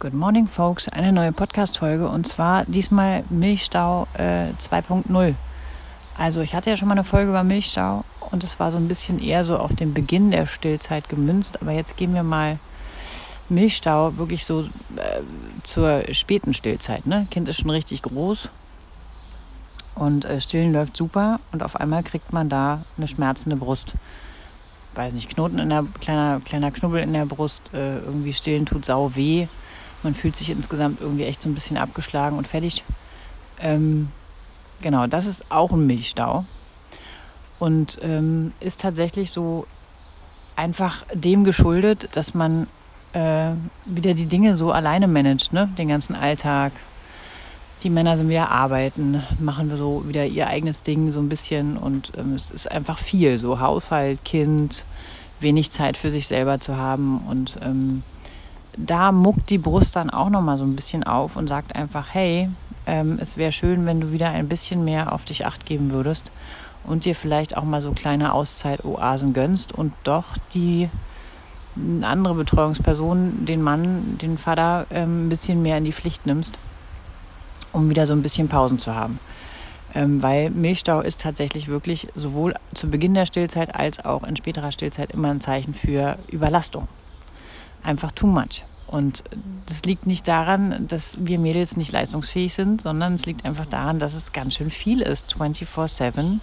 Good morning, folks. Eine neue Podcast-Folge und zwar diesmal Milchstau äh, 2.0. Also, ich hatte ja schon mal eine Folge über Milchstau und es war so ein bisschen eher so auf den Beginn der Stillzeit gemünzt, aber jetzt gehen wir mal Milchstau wirklich so äh, zur späten Stillzeit. Ne? Kind ist schon richtig groß und äh, Stillen läuft super und auf einmal kriegt man da eine schmerzende Brust. Weiß nicht, Knoten in der kleiner kleiner Knubbel in der Brust, äh, irgendwie stillen tut sau weh man fühlt sich insgesamt irgendwie echt so ein bisschen abgeschlagen und fertig. Ähm, genau, das ist auch ein Milchstau. Und ähm, ist tatsächlich so einfach dem geschuldet, dass man äh, wieder die Dinge so alleine managt, ne? Den ganzen Alltag. Die Männer sind wieder arbeiten, machen so wieder ihr eigenes Ding so ein bisschen und ähm, es ist einfach viel, so Haushalt, Kind, wenig Zeit für sich selber zu haben und ähm, da muckt die Brust dann auch noch mal so ein bisschen auf und sagt einfach, hey, ähm, es wäre schön, wenn du wieder ein bisschen mehr auf dich acht geben würdest und dir vielleicht auch mal so kleine Auszeit-Oasen gönnst und doch die andere Betreuungsperson, den Mann, den Vater, ähm, ein bisschen mehr in die Pflicht nimmst, um wieder so ein bisschen Pausen zu haben. Ähm, weil Milchstau ist tatsächlich wirklich sowohl zu Beginn der Stillzeit als auch in späterer Stillzeit immer ein Zeichen für Überlastung einfach too much. Und das liegt nicht daran, dass wir Mädels nicht leistungsfähig sind, sondern es liegt einfach daran, dass es ganz schön viel ist, 24-7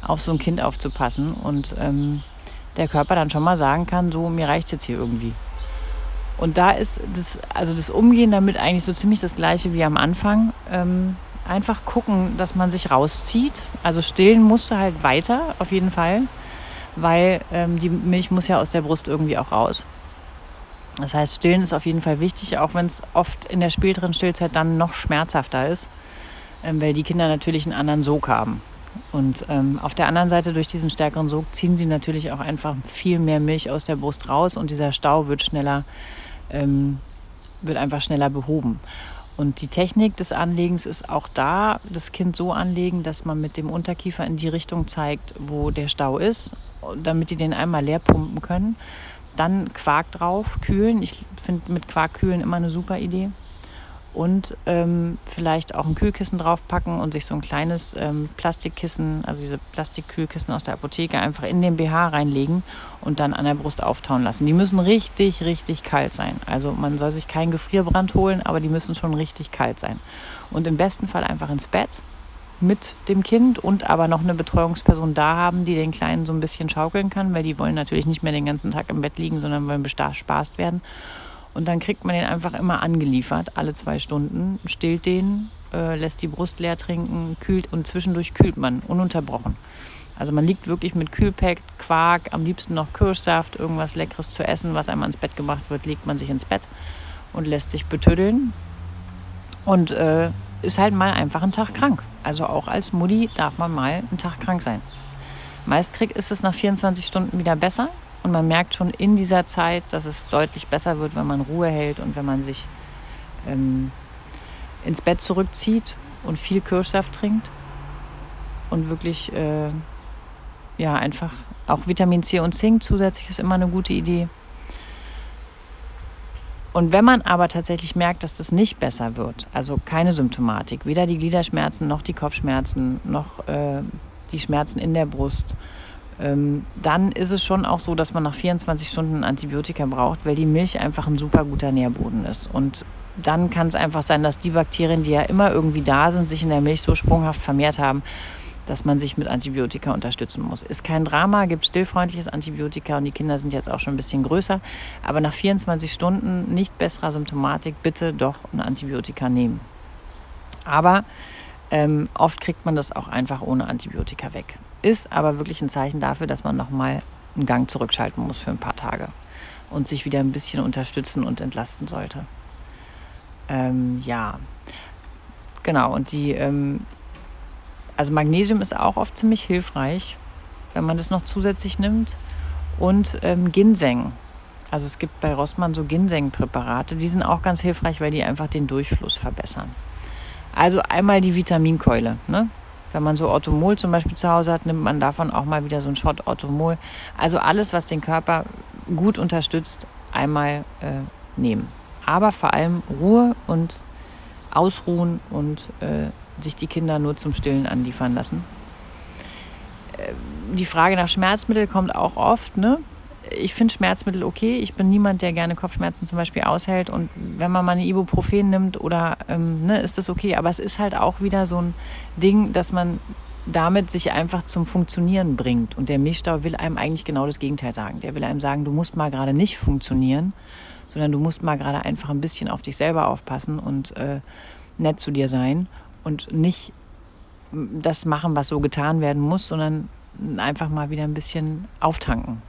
auf so ein Kind aufzupassen und ähm, der Körper dann schon mal sagen kann, so, mir reicht es jetzt hier irgendwie. Und da ist das, also das Umgehen damit eigentlich so ziemlich das gleiche wie am Anfang. Ähm, einfach gucken, dass man sich rauszieht. Also stillen musste halt weiter, auf jeden Fall, weil ähm, die Milch muss ja aus der Brust irgendwie auch raus. Das heißt, Stillen ist auf jeden Fall wichtig, auch wenn es oft in der späteren Stillzeit dann noch schmerzhafter ist, ähm, weil die Kinder natürlich einen anderen Sog haben. Und ähm, auf der anderen Seite, durch diesen stärkeren Sog, ziehen sie natürlich auch einfach viel mehr Milch aus der Brust raus und dieser Stau wird schneller, ähm, wird einfach schneller behoben. Und die Technik des Anlegens ist auch da, das Kind so anlegen, dass man mit dem Unterkiefer in die Richtung zeigt, wo der Stau ist, damit die den einmal leer pumpen können. Dann Quark drauf, kühlen. Ich finde mit Quark kühlen immer eine super Idee. Und ähm, vielleicht auch ein Kühlkissen draufpacken und sich so ein kleines ähm, Plastikkissen, also diese Plastikkühlkissen aus der Apotheke, einfach in den BH reinlegen und dann an der Brust auftauen lassen. Die müssen richtig, richtig kalt sein. Also man soll sich keinen Gefrierbrand holen, aber die müssen schon richtig kalt sein. Und im besten Fall einfach ins Bett mit dem Kind und aber noch eine Betreuungsperson da haben, die den Kleinen so ein bisschen schaukeln kann, weil die wollen natürlich nicht mehr den ganzen Tag im Bett liegen, sondern wollen bespaßt werden. Und dann kriegt man den einfach immer angeliefert, alle zwei Stunden, stillt den, äh, lässt die Brust leer trinken, kühlt und zwischendurch kühlt man ununterbrochen. Also man liegt wirklich mit Kühlpack, Quark, am liebsten noch Kirschsaft, irgendwas Leckeres zu essen, was einem ans Bett gebracht wird, legt man sich ins Bett und lässt sich betüddeln. Und äh, ist halt mal einfach ein Tag krank. Also auch als Mutti darf man mal einen Tag krank sein. Meist kriegt, ist es nach 24 Stunden wieder besser und man merkt schon in dieser Zeit, dass es deutlich besser wird, wenn man Ruhe hält und wenn man sich ähm, ins Bett zurückzieht und viel Kirschsaft trinkt und wirklich äh, ja einfach auch Vitamin C und Zink zusätzlich ist immer eine gute Idee. Und wenn man aber tatsächlich merkt, dass das nicht besser wird, also keine Symptomatik, weder die Gliederschmerzen noch die Kopfschmerzen noch äh, die Schmerzen in der Brust, ähm, dann ist es schon auch so, dass man nach 24 Stunden Antibiotika braucht, weil die Milch einfach ein super guter Nährboden ist. Und dann kann es einfach sein, dass die Bakterien, die ja immer irgendwie da sind, sich in der Milch so sprunghaft vermehrt haben, dass man sich mit Antibiotika unterstützen muss. Ist kein Drama, gibt stillfreundliches Antibiotika und die Kinder sind jetzt auch schon ein bisschen größer. Aber nach 24 Stunden nicht besserer Symptomatik bitte doch ein Antibiotika nehmen. Aber ähm, oft kriegt man das auch einfach ohne Antibiotika weg. Ist aber wirklich ein Zeichen dafür, dass man nochmal einen Gang zurückschalten muss für ein paar Tage und sich wieder ein bisschen unterstützen und entlasten sollte. Ähm, ja, genau. Und die ähm, also Magnesium ist auch oft ziemlich hilfreich, wenn man das noch zusätzlich nimmt. Und ähm, Ginseng. Also es gibt bei Rossmann so Ginseng-Präparate, die sind auch ganz hilfreich, weil die einfach den Durchfluss verbessern. Also einmal die Vitaminkeule. Ne? Wenn man so Orthomol zum Beispiel zu Hause hat, nimmt man davon auch mal wieder so einen Shot Orthomol. Also alles, was den Körper gut unterstützt, einmal äh, nehmen. aber vor allem Ruhe und ausruhen und äh, sich die Kinder nur zum Stillen anliefern lassen. Äh, die Frage nach Schmerzmittel kommt auch oft. Ne? Ich finde Schmerzmittel okay. Ich bin niemand, der gerne Kopfschmerzen zum Beispiel aushält. Und wenn man mal eine Ibuprofen nimmt oder ähm, ne, ist das okay. Aber es ist halt auch wieder so ein Ding, dass man damit sich einfach zum Funktionieren bringt. Und der Milchstau will einem eigentlich genau das Gegenteil sagen. Der will einem sagen, du musst mal gerade nicht funktionieren, sondern du musst mal gerade einfach ein bisschen auf dich selber aufpassen und äh, nett zu dir sein und nicht das machen, was so getan werden muss, sondern einfach mal wieder ein bisschen auftanken.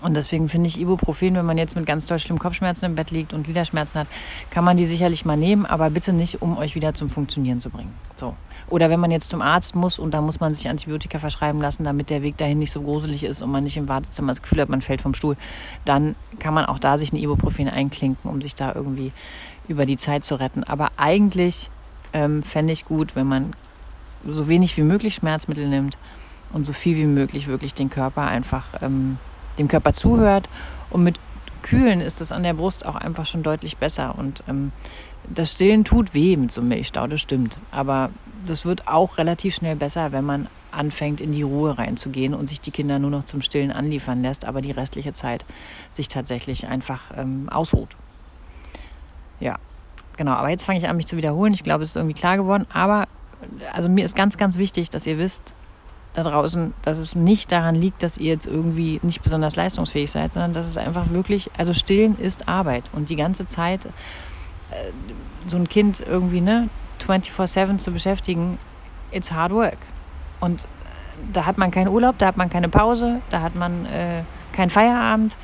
Und deswegen finde ich Ibuprofen, wenn man jetzt mit ganz doll schlimmen Kopfschmerzen im Bett liegt und Gliederschmerzen hat, kann man die sicherlich mal nehmen, aber bitte nicht, um euch wieder zum Funktionieren zu bringen. So. Oder wenn man jetzt zum Arzt muss und da muss man sich Antibiotika verschreiben lassen, damit der Weg dahin nicht so gruselig ist und man nicht im Wartezimmer das Gefühl hat, man fällt vom Stuhl, dann kann man auch da sich ein Ibuprofen einklinken, um sich da irgendwie über die Zeit zu retten. Aber eigentlich ähm, fände ich gut, wenn man so wenig wie möglich Schmerzmittel nimmt und so viel wie möglich wirklich den Körper einfach ähm, dem Körper zuhört. Und mit Kühlen ist das an der Brust auch einfach schon deutlich besser. Und ähm, das Stillen tut weh mit so einem Milchstau, das stimmt. Aber das wird auch relativ schnell besser, wenn man anfängt, in die Ruhe reinzugehen und sich die Kinder nur noch zum Stillen anliefern lässt, aber die restliche Zeit sich tatsächlich einfach ähm, ausruht. Ja, genau. Aber jetzt fange ich an, mich zu wiederholen. Ich glaube, es ist irgendwie klar geworden. Aber also mir ist ganz, ganz wichtig, dass ihr wisst, da draußen, dass es nicht daran liegt, dass ihr jetzt irgendwie nicht besonders leistungsfähig seid, sondern dass es einfach wirklich, also stillen ist Arbeit und die ganze Zeit äh, so ein Kind irgendwie, ne, 24-7 zu beschäftigen, it's hard work. Und da hat man keinen Urlaub, da hat man keine Pause, da hat man äh, keinen Feierabend.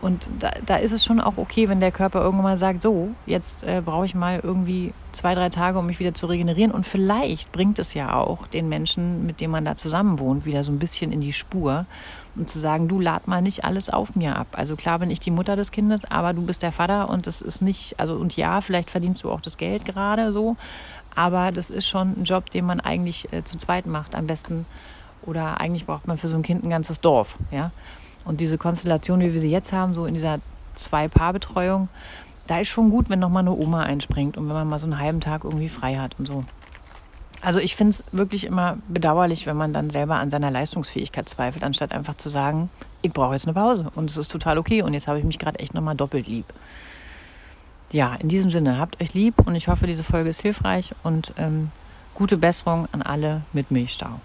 Und da, da ist es schon auch okay, wenn der Körper irgendwann mal sagt, so, jetzt äh, brauche ich mal irgendwie zwei, drei Tage, um mich wieder zu regenerieren. Und vielleicht bringt es ja auch den Menschen, mit denen man da zusammen wohnt, wieder so ein bisschen in die Spur und zu sagen, du lad mal nicht alles auf mir ab. Also klar bin ich die Mutter des Kindes, aber du bist der Vater und das ist nicht, also und ja, vielleicht verdienst du auch das Geld gerade so, aber das ist schon ein Job, den man eigentlich äh, zu zweit macht, am besten. Oder eigentlich braucht man für so ein Kind ein ganzes Dorf, ja. Und diese Konstellation, wie wir sie jetzt haben, so in dieser Zwei-Paar-Betreuung, da ist schon gut, wenn noch mal eine Oma einspringt und wenn man mal so einen halben Tag irgendwie frei hat und so. Also ich finde es wirklich immer bedauerlich, wenn man dann selber an seiner Leistungsfähigkeit zweifelt, anstatt einfach zu sagen, ich brauche jetzt eine Pause und es ist total okay und jetzt habe ich mich gerade echt nochmal doppelt lieb. Ja, in diesem Sinne, habt euch lieb und ich hoffe, diese Folge ist hilfreich und ähm, gute Besserung an alle mit Milchstau.